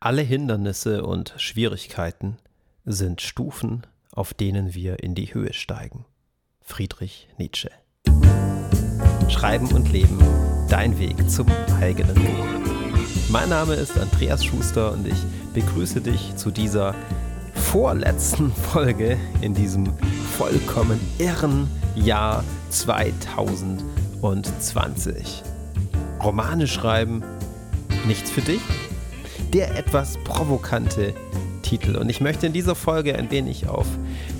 Alle Hindernisse und Schwierigkeiten sind Stufen, auf denen wir in die Höhe steigen. Friedrich Nietzsche. Schreiben und Leben, dein Weg zum eigenen Buch. Mein Name ist Andreas Schuster und ich begrüße dich zu dieser vorletzten Folge in diesem vollkommen irren Jahr 2020. Romane schreiben, nichts für dich? Der etwas provokante Titel. Und ich möchte in dieser Folge ein wenig auf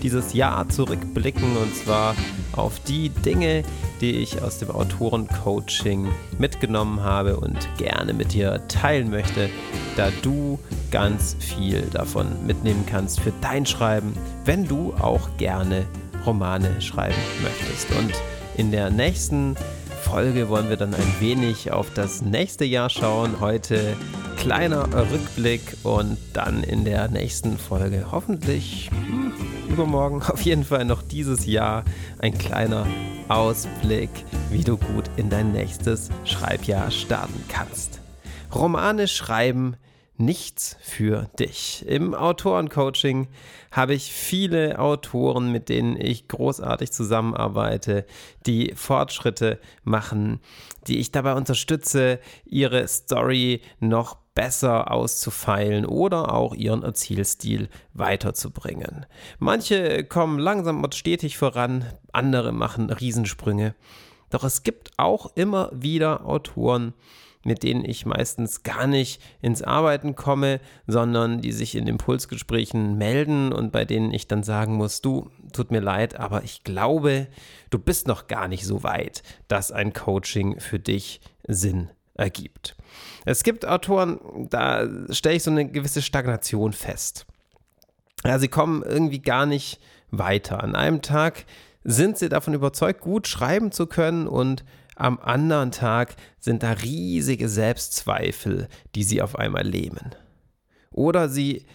dieses Jahr zurückblicken und zwar auf die Dinge, die ich aus dem Autorencoaching mitgenommen habe und gerne mit dir teilen möchte, da du ganz viel davon mitnehmen kannst für dein Schreiben, wenn du auch gerne Romane schreiben möchtest. Und in der nächsten Folge wollen wir dann ein wenig auf das nächste Jahr schauen. Heute kleiner Rückblick und dann in der nächsten Folge hoffentlich hm, übermorgen, auf jeden Fall noch dieses Jahr ein kleiner Ausblick, wie du gut in dein nächstes Schreibjahr starten kannst. Romane schreiben nichts für dich. Im Autorencoaching habe ich viele Autoren, mit denen ich großartig zusammenarbeite, die Fortschritte machen, die ich dabei unterstütze, ihre Story noch besser auszufeilen oder auch ihren Erzählstil weiterzubringen. Manche kommen langsam und stetig voran, andere machen Riesensprünge. Doch es gibt auch immer wieder Autoren, mit denen ich meistens gar nicht ins Arbeiten komme, sondern die sich in Impulsgesprächen melden und bei denen ich dann sagen muss, du, tut mir leid, aber ich glaube, du bist noch gar nicht so weit, dass ein Coaching für dich Sinn ergibt. Es gibt Autoren, da stelle ich so eine gewisse Stagnation fest. Ja, sie kommen irgendwie gar nicht weiter. An einem Tag sind sie davon überzeugt, gut schreiben zu können und am anderen Tag sind da riesige Selbstzweifel, die sie auf einmal lähmen. Oder sie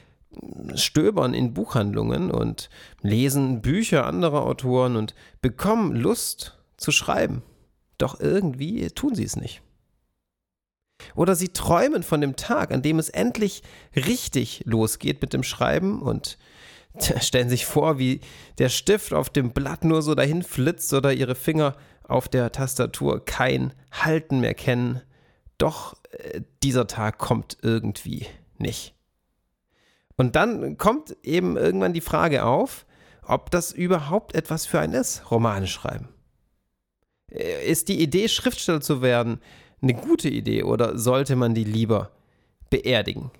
stöbern in Buchhandlungen und lesen Bücher anderer Autoren und bekommen Lust zu schreiben. Doch irgendwie tun sie es nicht. Oder sie träumen von dem Tag, an dem es endlich richtig losgeht mit dem Schreiben und stellen sich vor, wie der Stift auf dem Blatt nur so dahin flitzt oder ihre Finger auf der Tastatur kein Halten mehr kennen. Doch äh, dieser Tag kommt irgendwie nicht. Und dann kommt eben irgendwann die Frage auf, ob das überhaupt etwas für einen ist, Romane schreiben. Äh, ist die Idee, Schriftsteller zu werden, eine gute Idee oder sollte man die lieber beerdigen?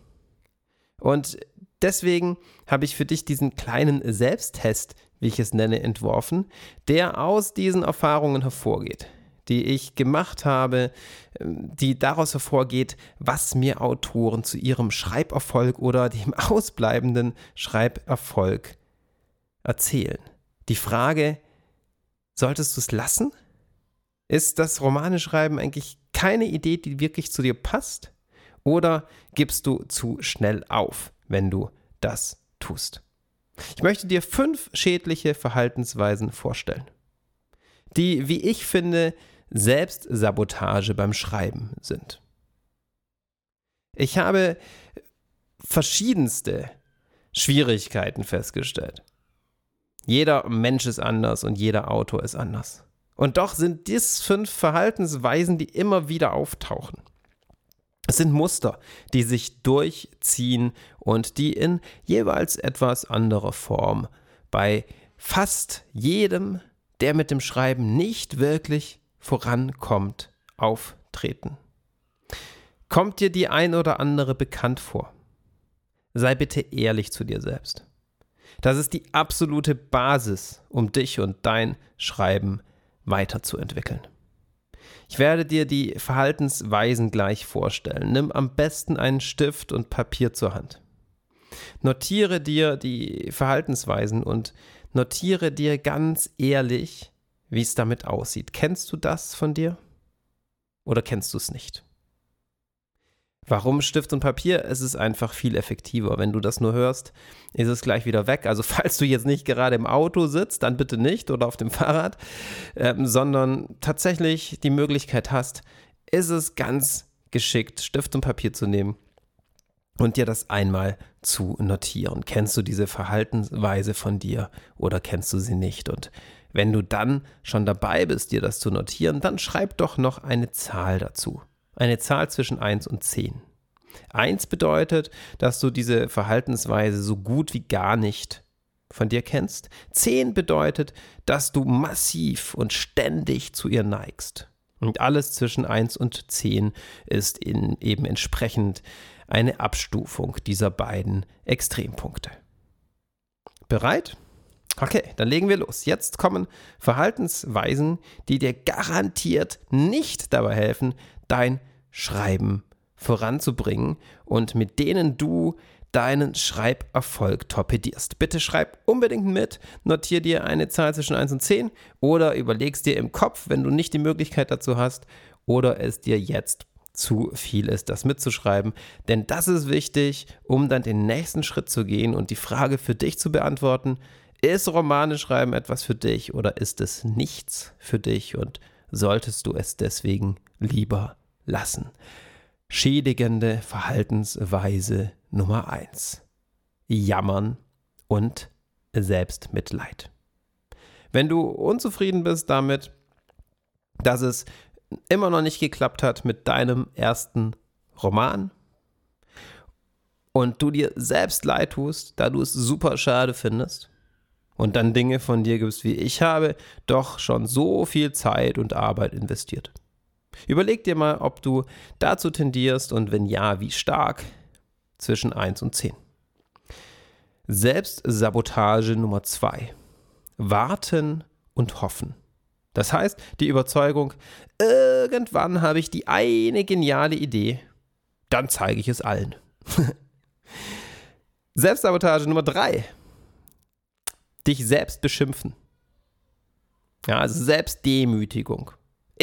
Und deswegen habe ich für dich diesen kleinen Selbsttest wie ich es nenne, entworfen, der aus diesen Erfahrungen hervorgeht, die ich gemacht habe, ähm, die daraus hervorgeht, was mir Autoren zu ihrem Schreiberfolg oder dem ausbleibenden Schreiberfolg erzählen. Die Frage, solltest du es lassen? Ist das Romaneschreiben eigentlich keine Idee, die wirklich zu dir passt? Oder gibst du zu schnell auf, wenn du das tust? Ich möchte dir fünf schädliche Verhaltensweisen vorstellen, die, wie ich finde, Selbstsabotage beim Schreiben sind. Ich habe verschiedenste Schwierigkeiten festgestellt. Jeder Mensch ist anders und jeder Autor ist anders. Und doch sind dies fünf Verhaltensweisen, die immer wieder auftauchen. Es sind Muster, die sich durchziehen und die in jeweils etwas anderer Form bei fast jedem, der mit dem Schreiben nicht wirklich vorankommt, auftreten. Kommt dir die ein oder andere bekannt vor? Sei bitte ehrlich zu dir selbst. Das ist die absolute Basis, um dich und dein Schreiben weiterzuentwickeln. Ich werde dir die Verhaltensweisen gleich vorstellen. Nimm am besten einen Stift und Papier zur Hand. Notiere dir die Verhaltensweisen und notiere dir ganz ehrlich, wie es damit aussieht. Kennst du das von dir? Oder kennst du es nicht? Warum Stift und Papier? Es ist einfach viel effektiver. Wenn du das nur hörst, ist es gleich wieder weg. Also falls du jetzt nicht gerade im Auto sitzt, dann bitte nicht oder auf dem Fahrrad, ähm, sondern tatsächlich die Möglichkeit hast, ist es ganz geschickt, Stift und Papier zu nehmen und dir das einmal zu notieren. Kennst du diese Verhaltensweise von dir oder kennst du sie nicht? Und wenn du dann schon dabei bist, dir das zu notieren, dann schreib doch noch eine Zahl dazu. Eine Zahl zwischen 1 und 10. 1 bedeutet, dass du diese Verhaltensweise so gut wie gar nicht von dir kennst. 10 bedeutet, dass du massiv und ständig zu ihr neigst. Und alles zwischen 1 und 10 ist in eben entsprechend eine Abstufung dieser beiden Extrempunkte. Bereit? Okay, dann legen wir los. Jetzt kommen Verhaltensweisen, die dir garantiert nicht dabei helfen, dein Schreiben voranzubringen und mit denen du deinen Schreiberfolg torpedierst. Bitte schreib unbedingt mit, notier dir eine Zahl zwischen 1 und 10 oder überlegst dir im Kopf, wenn du nicht die Möglichkeit dazu hast oder es dir jetzt zu viel ist, das mitzuschreiben. Denn das ist wichtig, um dann den nächsten Schritt zu gehen und die Frage für dich zu beantworten, ist Romane schreiben etwas für dich oder ist es nichts für dich und solltest du es deswegen lieber lassen? Schädigende Verhaltensweise Nummer 1. Jammern und Selbstmitleid. Wenn du unzufrieden bist damit, dass es immer noch nicht geklappt hat mit deinem ersten Roman und du dir selbst leid tust, da du es super schade findest und dann Dinge von dir gibst wie ich habe doch schon so viel Zeit und Arbeit investiert. Überleg dir mal, ob du dazu tendierst und wenn ja, wie stark zwischen 1 und 10. Selbstsabotage Nummer 2. Warten und hoffen. Das heißt, die Überzeugung, irgendwann habe ich die eine geniale Idee, dann zeige ich es allen. Selbstsabotage Nummer drei. Dich selbst beschimpfen. Ja, also Selbstdemütigung.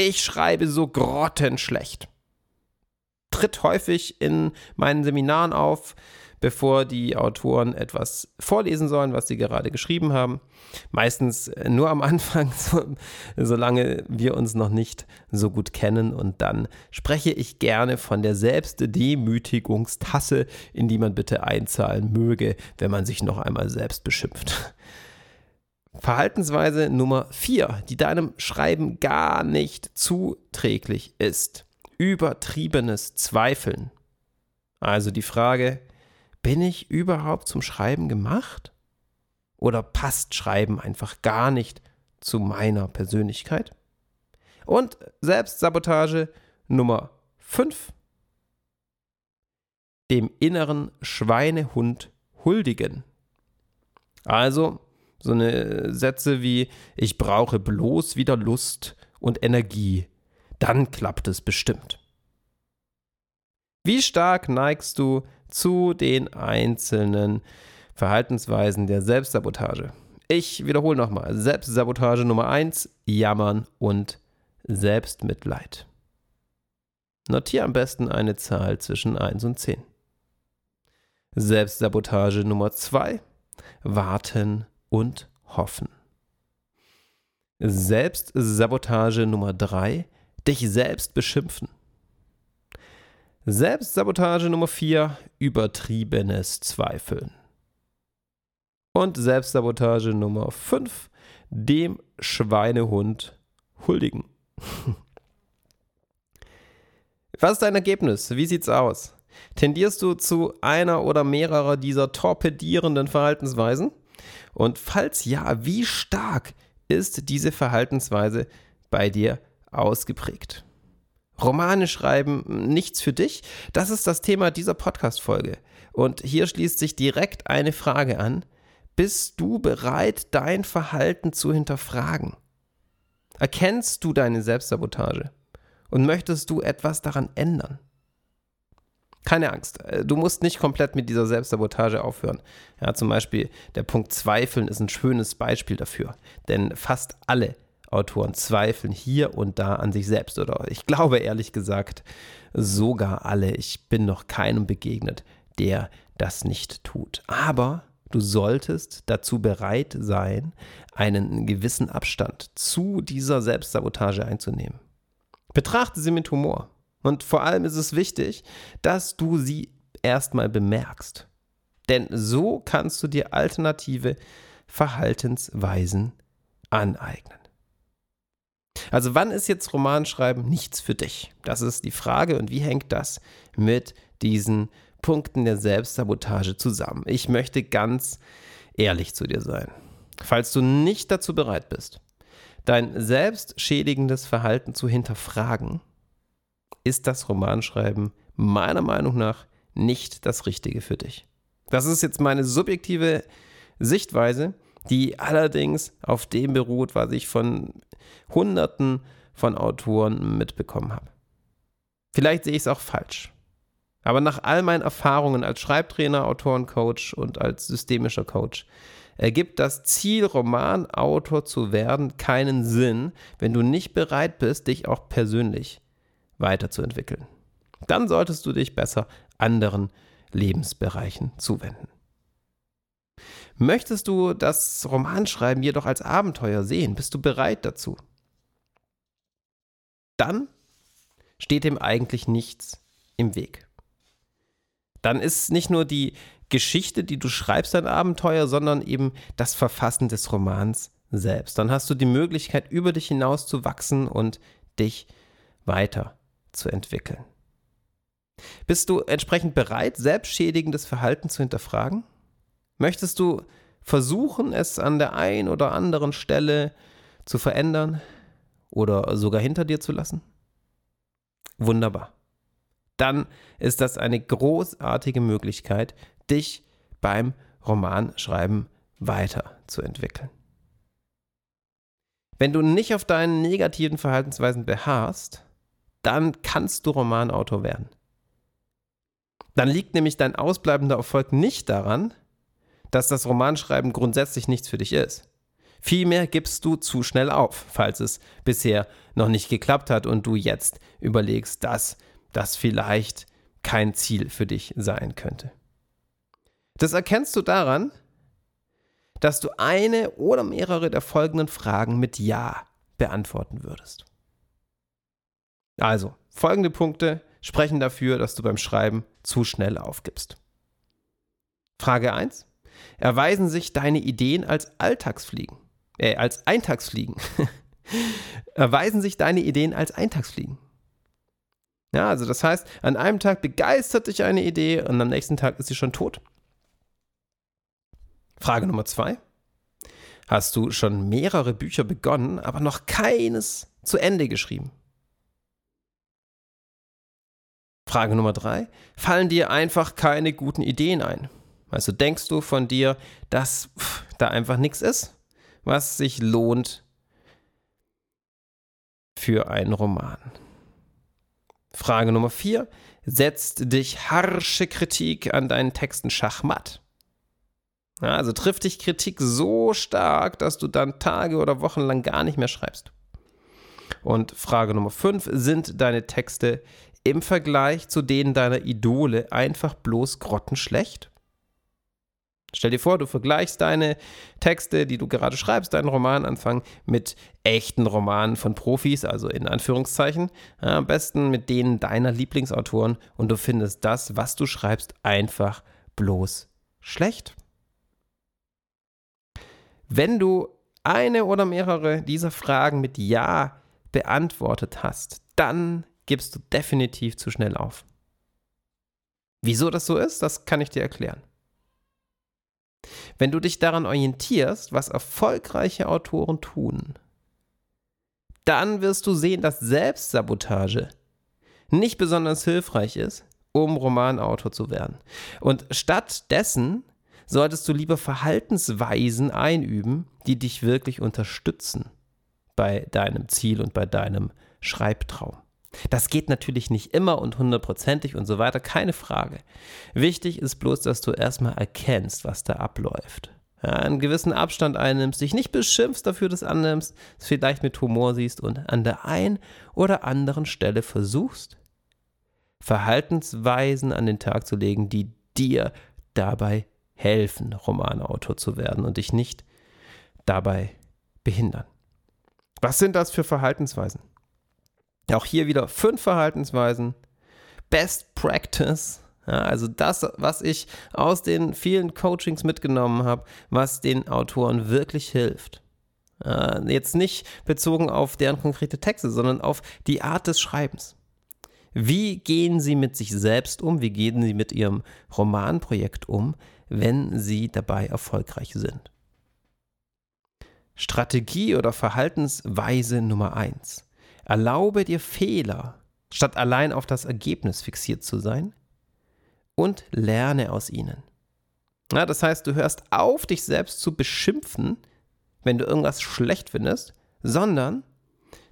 Ich schreibe so grottenschlecht. Tritt häufig in meinen Seminaren auf, bevor die Autoren etwas vorlesen sollen, was sie gerade geschrieben haben. Meistens nur am Anfang, so, solange wir uns noch nicht so gut kennen. Und dann spreche ich gerne von der Selbstdemütigungstasse, in die man bitte einzahlen möge, wenn man sich noch einmal selbst beschimpft. Verhaltensweise Nummer 4, die deinem Schreiben gar nicht zuträglich ist. Übertriebenes Zweifeln. Also die Frage, bin ich überhaupt zum Schreiben gemacht? Oder passt Schreiben einfach gar nicht zu meiner Persönlichkeit? Und Selbstsabotage Nummer 5. Dem inneren Schweinehund huldigen. Also so eine Sätze wie ich brauche bloß wieder Lust und Energie, dann klappt es bestimmt. Wie stark neigst du zu den einzelnen Verhaltensweisen der Selbstsabotage? Ich wiederhole nochmal. Selbstsabotage Nummer 1, Jammern und Selbstmitleid. Notiere am besten eine Zahl zwischen 1 und 10. Selbstsabotage Nummer 2, Warten und Hoffen. Selbstsabotage Nummer 3, dich selbst beschimpfen. Selbstsabotage Nummer 4, übertriebenes Zweifeln. Und Selbstsabotage Nummer 5, dem Schweinehund huldigen. Was ist dein Ergebnis? Wie sieht's aus? Tendierst du zu einer oder mehrerer dieser torpedierenden Verhaltensweisen? Und falls ja, wie stark ist diese Verhaltensweise bei dir ausgeprägt? Romane schreiben, nichts für dich? Das ist das Thema dieser Podcast-Folge. Und hier schließt sich direkt eine Frage an. Bist du bereit, dein Verhalten zu hinterfragen? Erkennst du deine Selbstsabotage? Und möchtest du etwas daran ändern? Keine Angst, äh, du musst nicht komplett mit dieser Selbstsabotage aufhören. Ja, zum Beispiel der Punkt Zweifeln ist ein schönes Beispiel dafür. Denn fast alle Autoren zweifeln hier und da an sich selbst. Oder ich glaube ehrlich gesagt, sogar alle. Ich bin noch keinem begegnet, der das nicht tut. Aber du solltest dazu bereit sein, einen gewissen Abstand zu dieser Selbstsabotage einzunehmen. Betrachte sie mit Humor. Und vor allem ist es wichtig, dass du sie erstmal bemerkst. Denn so kannst du dir alternative Verhaltensweisen aneignen. Also wann ist jetzt Romanschreiben nichts für dich? Das ist die Frage und wie hängt das mit diesen Punkten der Selbstsabotage zusammen? Ich möchte ganz ehrlich zu dir sein. Falls du nicht dazu bereit bist, dein selbstschädigendes Verhalten zu hinterfragen, ist das Romanschreiben meiner Meinung nach nicht das Richtige für dich. Das ist jetzt meine subjektive Sichtweise, die allerdings auf dem beruht, was ich von Hunderten von Autoren mitbekommen habe. Vielleicht sehe ich es auch falsch. Aber nach all meinen Erfahrungen als Schreibtrainer, Autorencoach und als systemischer Coach ergibt das Ziel, Romanautor zu werden, keinen Sinn, wenn du nicht bereit bist, dich auch persönlich weiterzuentwickeln. Dann solltest du dich besser anderen Lebensbereichen zuwenden. Möchtest du das Romanschreiben jedoch als Abenteuer sehen? Bist du bereit dazu? Dann steht dem eigentlich nichts im Weg. Dann ist nicht nur die Geschichte, die du schreibst, ein Abenteuer, sondern eben das Verfassen des Romans selbst. Dann hast du die Möglichkeit, über dich hinaus zu wachsen und dich weiterzuentwickeln. Bist du entsprechend bereit, selbstschädigendes Verhalten zu hinterfragen? Möchtest du versuchen, es an der einen oder anderen Stelle zu verändern oder sogar hinter dir zu lassen? Wunderbar. Dann ist das eine großartige Möglichkeit, dich beim Romanschreiben weiterzuentwickeln. Wenn du nicht auf deinen negativen Verhaltensweisen beharrst, dann kannst du Romanautor werden. Dann liegt nämlich dein ausbleibender Erfolg nicht daran, dass das Romanschreiben grundsätzlich nichts für dich ist. Vielmehr gibst du zu schnell auf, falls es bisher noch nicht geklappt hat und du jetzt überlegst, dass das vielleicht kein Ziel für dich sein könnte. Das erkennst du daran, dass du eine oder mehrere der folgenden Fragen mit Ja beantworten würdest. Also, folgende Punkte sprechen dafür, dass du beim Schreiben zu schnell aufgibst. Frage 1. Erweisen sich deine Ideen als Alltagsfliegen? Äh, als Eintagsfliegen. Erweisen sich deine Ideen als Eintagsfliegen? Ja, also das heißt, an einem Tag begeistert dich eine Idee und am nächsten Tag ist sie schon tot. Frage Nummer zwei. Hast du schon mehrere Bücher begonnen, aber noch keines zu Ende geschrieben? Frage Nummer drei. Fallen dir einfach keine guten Ideen ein? Also denkst du von dir, dass pff, da einfach nichts ist, was sich lohnt für einen Roman? Frage Nummer vier. Setzt dich harsche Kritik an deinen Texten schachmatt? Also trifft dich Kritik so stark, dass du dann Tage oder Wochen lang gar nicht mehr schreibst. Und Frage Nummer 5, sind deine Texte im Vergleich zu denen deiner Idole einfach bloß grottenschlecht? Stell dir vor, du vergleichst deine Texte, die du gerade schreibst, deinen Romananfang mit echten Romanen von Profis, also in Anführungszeichen, ja, am besten mit denen deiner Lieblingsautoren und du findest das, was du schreibst, einfach bloß schlecht. Wenn du eine oder mehrere dieser Fragen mit Ja beantwortet hast, dann gibst du definitiv zu schnell auf. Wieso das so ist, das kann ich dir erklären. Wenn du dich daran orientierst, was erfolgreiche Autoren tun, dann wirst du sehen, dass Selbstsabotage nicht besonders hilfreich ist, um Romanautor zu werden. Und stattdessen solltest du lieber Verhaltensweisen einüben, die dich wirklich unterstützen bei deinem Ziel und bei deinem Schreibtraum. Das geht natürlich nicht immer und hundertprozentig und so weiter, keine Frage. Wichtig ist bloß, dass du erstmal erkennst, was da abläuft. Ja, einen gewissen Abstand einnimmst, dich nicht beschimpfst dafür, dass annimmst, es vielleicht mit Humor siehst und an der einen oder anderen Stelle versuchst, Verhaltensweisen an den Tag zu legen, die dir dabei helfen, Romanautor zu werden und dich nicht dabei behindern. Was sind das für Verhaltensweisen? Auch hier wieder fünf Verhaltensweisen. Best Practice Ja, also das, was ich aus den vielen Coachings mitgenommen habe, was den Autoren wirklich hilft. Äh, jetzt nicht bezogen auf deren konkrete Texte, sondern auf die Art des Schreibens. Wie gehen Sie mit sich selbst um? Wie gehen Sie mit Ihrem Romanprojekt um, wenn Sie dabei erfolgreich sind? Strategie oder Verhaltensweise Nummer eins: Erlaube dir Fehler, statt allein auf das Ergebnis fixiert zu sein und lerne aus ihnen. Ja, das heißt, du hörst auf, dich selbst zu beschimpfen, wenn du irgendwas schlecht findest, sondern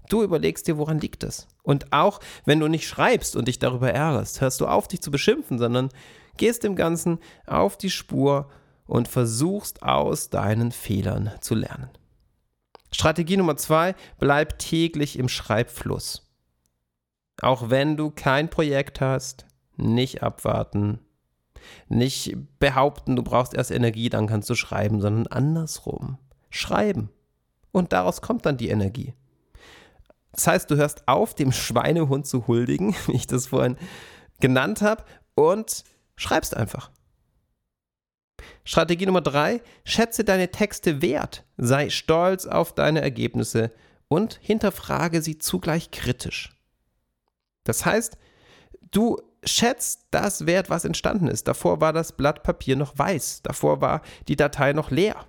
du überlegst dir, woran liegt es. Und auch wenn du nicht schreibst und dich darüber ärgerst, hörst du auf, dich zu beschimpfen, sondern gehst dem Ganzen auf die Spur und versuchst aus deinen Fehlern zu lernen. Strategie Nummer zwei, bleib täglich im Schreibfluss. Auch wenn du kein Projekt hast, nicht abwarten, nicht behaupten, du brauchst erst Energie, dann kannst du schreiben, sondern andersrum. Schreiben. Und daraus kommt dann die Energie. Das heißt, du hörst auf, dem Schweinehund zu huldigen, wie ich das vorhin genannt habe, und schreibst einfach. Strategie Nummer drei, schätze deine Texte wert, sei stolz auf deine Ergebnisse und hinterfrage sie zugleich kritisch. Das heißt, du schätzt das wert, was entstanden ist. Davor war das Blatt Papier noch weiß, davor war die Datei noch leer.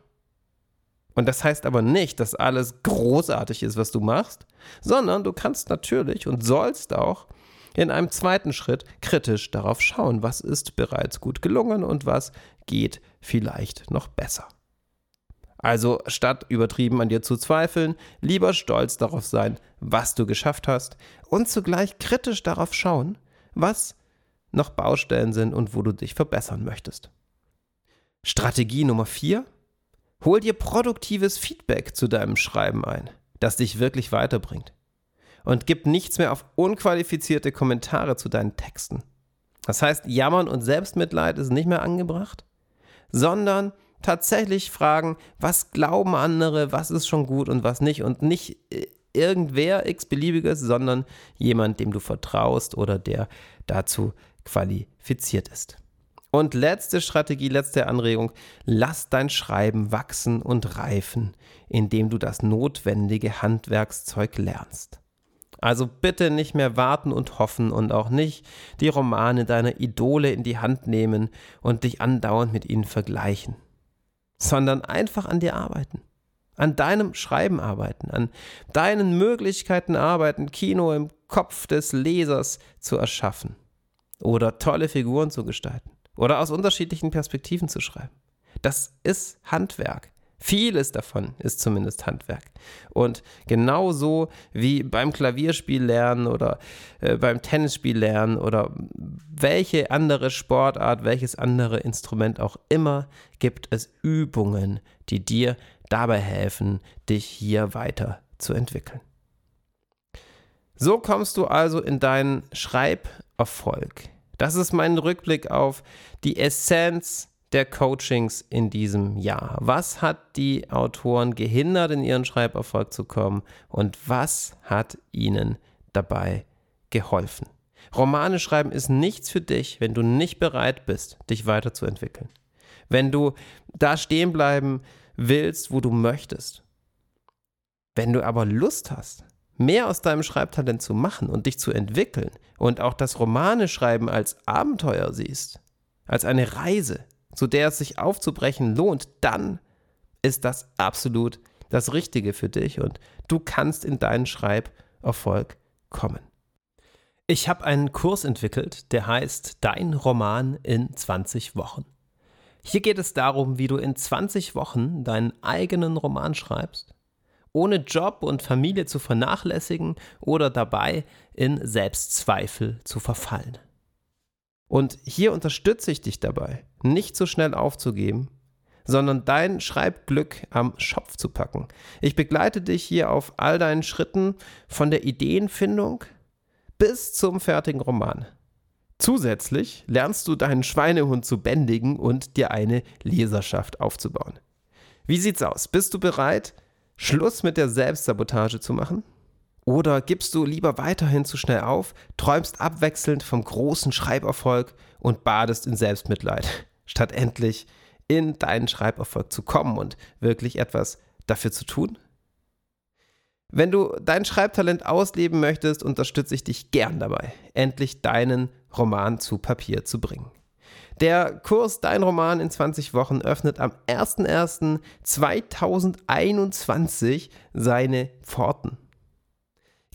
Und das heißt aber nicht, dass alles großartig ist, was du machst, sondern du kannst natürlich und sollst auch in einem zweiten Schritt kritisch darauf schauen, was ist bereits gut gelungen und was geht vielleicht noch besser. Also statt übertrieben an dir zu zweifeln, lieber stolz darauf sein, was du geschafft hast und zugleich kritisch darauf schauen, was noch Baustellen sind und wo du dich verbessern möchtest. Strategie Nummer 4. Hol dir produktives Feedback zu deinem Schreiben ein, das dich wirklich weiterbringt. Und gib nichts mehr auf unqualifizierte Kommentare zu deinen Texten. Das heißt, Jammern und Selbstmitleid ist nicht mehr angebracht, sondern tatsächlich fragen, was glauben andere, was ist schon gut und was nicht und nicht äh, irgendwer x-beliebiges, sondern jemand, dem du vertraust oder der dazu qualifiziert ist. Und letzte Strategie, letzte Anregung, lass dein Schreiben wachsen und reifen, indem du das notwendige Handwerkszeug lernst. Also bitte nicht mehr warten und hoffen und auch nicht die Romane deiner Idole in die Hand nehmen und dich andauernd mit ihnen vergleichen sondern einfach an dir arbeiten. An deinem Schreiben arbeiten, an deinen Möglichkeiten arbeiten, Kino im Kopf des Lesers zu erschaffen oder tolle Figuren zu gestalten oder aus unterschiedlichen Perspektiven zu schreiben. Das ist Handwerk. Vieles davon ist zumindest Handwerk. Und genauso wie beim Klavierspiel lernen oder äh, beim Tennisspiel lernen oder welche andere Sportart, welches andere Instrument auch immer, gibt es Übungen, die dir dabei helfen, dich hier weiter zu entwickeln. So kommst du also in deinen Schreiberfolg. Das ist mein Rückblick auf die Essenz der Coachings in diesem Jahr? Was hat die Autoren gehindert, in ihren Schreiberfolg zu kommen und was hat ihnen dabei geholfen? Romane schreiben ist nichts für dich, wenn du nicht bereit bist, dich weiterzuentwickeln. Wenn du da stehen bleiben willst, wo du möchtest. Wenn du aber Lust hast, mehr aus deinem Schreibtalent zu machen und dich zu entwickeln und auch das Romane schreiben als Abenteuer siehst, als eine Reise, zu der es sich aufzubrechen lohnt, dann ist das absolut das Richtige für dich und du kannst in deinen Schreiberfolg kommen. Ich habe einen Kurs entwickelt, der heißt Dein Roman in 20 Wochen. Hier geht es darum, wie du in 20 Wochen deinen eigenen Roman schreibst, ohne Job und Familie zu vernachlässigen oder dabei in Selbstzweifel zu verfallen. Und hier unterstütze ich dich dabei, nicht so schnell aufzugeben, sondern dein Schreibglück am Schopf zu packen. Ich begleite dich hier auf all deinen Schritten von der Ideenfindung bis zum fertigen Roman. Zusätzlich lernst du deinen Schweinehund zu bändigen und dir eine Leserschaft aufzubauen. Wie sieht's aus? Bist du bereit, Schluss mit der Selbstsabotage zu machen? Oder gibst du lieber weiterhin zu schnell auf, träumst abwechselnd vom großen Schreiberfolg und badest in Selbstmitleid, statt endlich in deinen Schreiberfolg zu kommen und wirklich etwas dafür zu tun? Wenn du dein Schreibtalent ausleben möchtest, unterstütze ich dich gern dabei, endlich deinen Roman zu Papier zu bringen. Der Kurs Dein Roman in 20 Wochen öffnet am 01.01.2021 seine Pforten.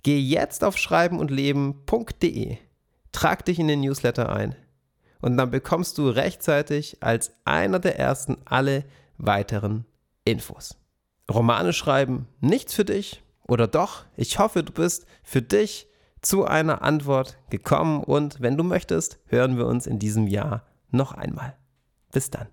Geh jetzt auf schreibenundleben.de, trag dich in den Newsletter ein und dann bekommst du rechtzeitig als einer der ersten alle weiteren Infos. Romane schreiben, nichts für dich oder doch? Ich hoffe, du bist für dich zu einer Antwort gekommen und wenn du möchtest, hören wir uns in diesem Jahr noch einmal. Bis dann.